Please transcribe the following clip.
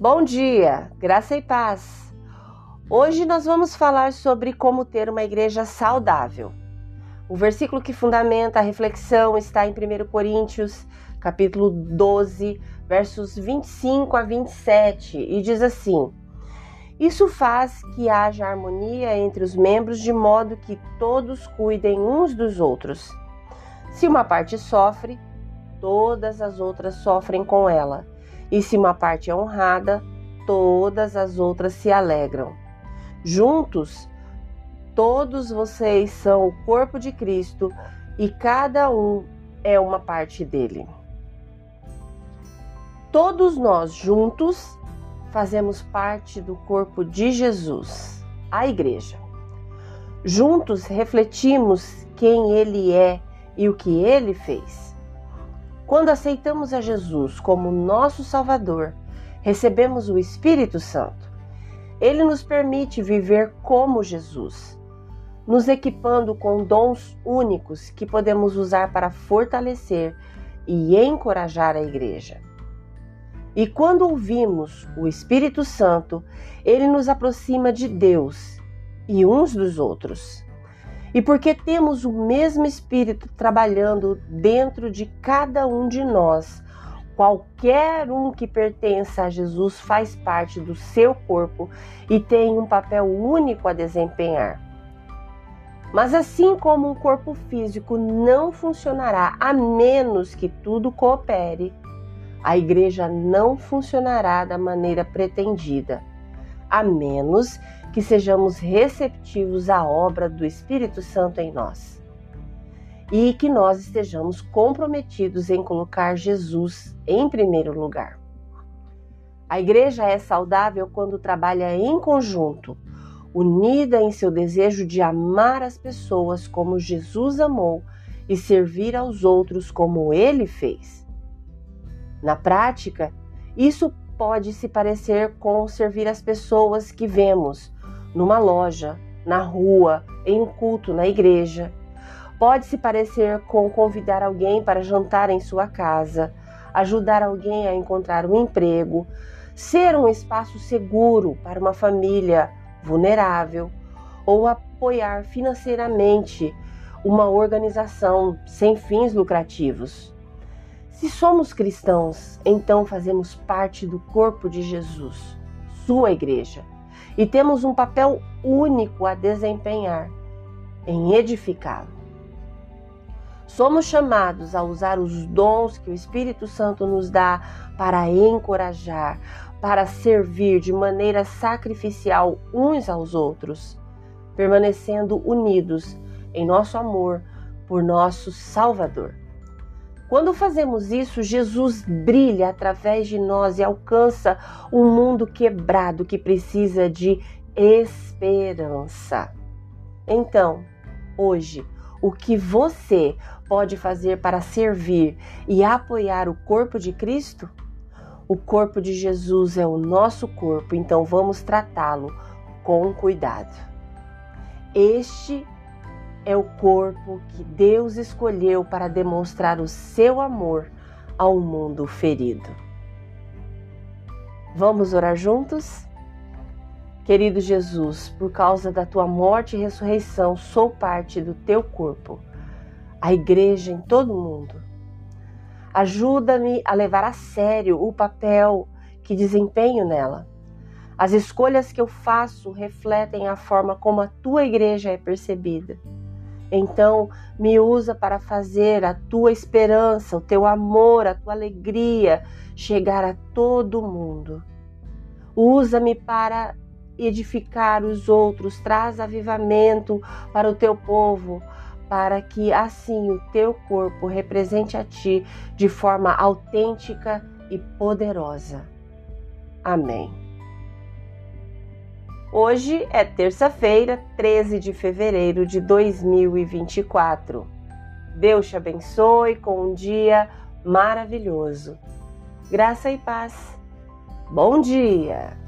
Bom dia, graça e paz. Hoje nós vamos falar sobre como ter uma igreja saudável. O versículo que fundamenta a reflexão está em 1 Coríntios, capítulo 12, versos 25 a 27, e diz assim: Isso faz que haja harmonia entre os membros, de modo que todos cuidem uns dos outros. Se uma parte sofre, todas as outras sofrem com ela. E se uma parte é honrada, todas as outras se alegram. Juntos, todos vocês são o corpo de Cristo e cada um é uma parte dele. Todos nós juntos fazemos parte do corpo de Jesus, a Igreja. Juntos refletimos quem Ele é e o que Ele fez. Quando aceitamos a Jesus como nosso Salvador, recebemos o Espírito Santo. Ele nos permite viver como Jesus, nos equipando com dons únicos que podemos usar para fortalecer e encorajar a igreja. E quando ouvimos o Espírito Santo, ele nos aproxima de Deus e uns dos outros. E porque temos o mesmo Espírito trabalhando dentro de cada um de nós, qualquer um que pertença a Jesus faz parte do seu corpo e tem um papel único a desempenhar. Mas assim como um corpo físico não funcionará a menos que tudo coopere, a igreja não funcionará da maneira pretendida, a menos que sejamos receptivos à obra do Espírito Santo em nós e que nós estejamos comprometidos em colocar Jesus em primeiro lugar. A igreja é saudável quando trabalha em conjunto, unida em seu desejo de amar as pessoas como Jesus amou e servir aos outros como ele fez. Na prática, isso pode se parecer com servir as pessoas que vemos numa loja, na rua, em um culto na igreja. Pode se parecer com convidar alguém para jantar em sua casa, ajudar alguém a encontrar um emprego, ser um espaço seguro para uma família vulnerável ou apoiar financeiramente uma organização sem fins lucrativos. Se somos cristãos, então fazemos parte do corpo de Jesus, sua igreja e temos um papel único a desempenhar em edificá-lo. Somos chamados a usar os dons que o Espírito Santo nos dá para encorajar, para servir de maneira sacrificial uns aos outros, permanecendo unidos em nosso amor por nosso Salvador. Quando fazemos isso, Jesus brilha através de nós e alcança um mundo quebrado que precisa de esperança. Então, hoje, o que você pode fazer para servir e apoiar o corpo de Cristo? O corpo de Jesus é o nosso corpo, então vamos tratá-lo com cuidado. Este é o corpo que Deus escolheu para demonstrar o seu amor ao mundo ferido. Vamos orar juntos? Querido Jesus, por causa da tua morte e ressurreição, sou parte do teu corpo, a igreja em todo o mundo. Ajuda-me a levar a sério o papel que desempenho nela. As escolhas que eu faço refletem a forma como a tua igreja é percebida. Então, me usa para fazer a tua esperança, o teu amor, a tua alegria chegar a todo mundo. Usa-me para edificar os outros, traz avivamento para o teu povo, para que assim o teu corpo represente a ti de forma autêntica e poderosa. Amém. Hoje é terça-feira, 13 de fevereiro de 2024. Deus te abençoe com um dia maravilhoso. Graça e paz. Bom dia!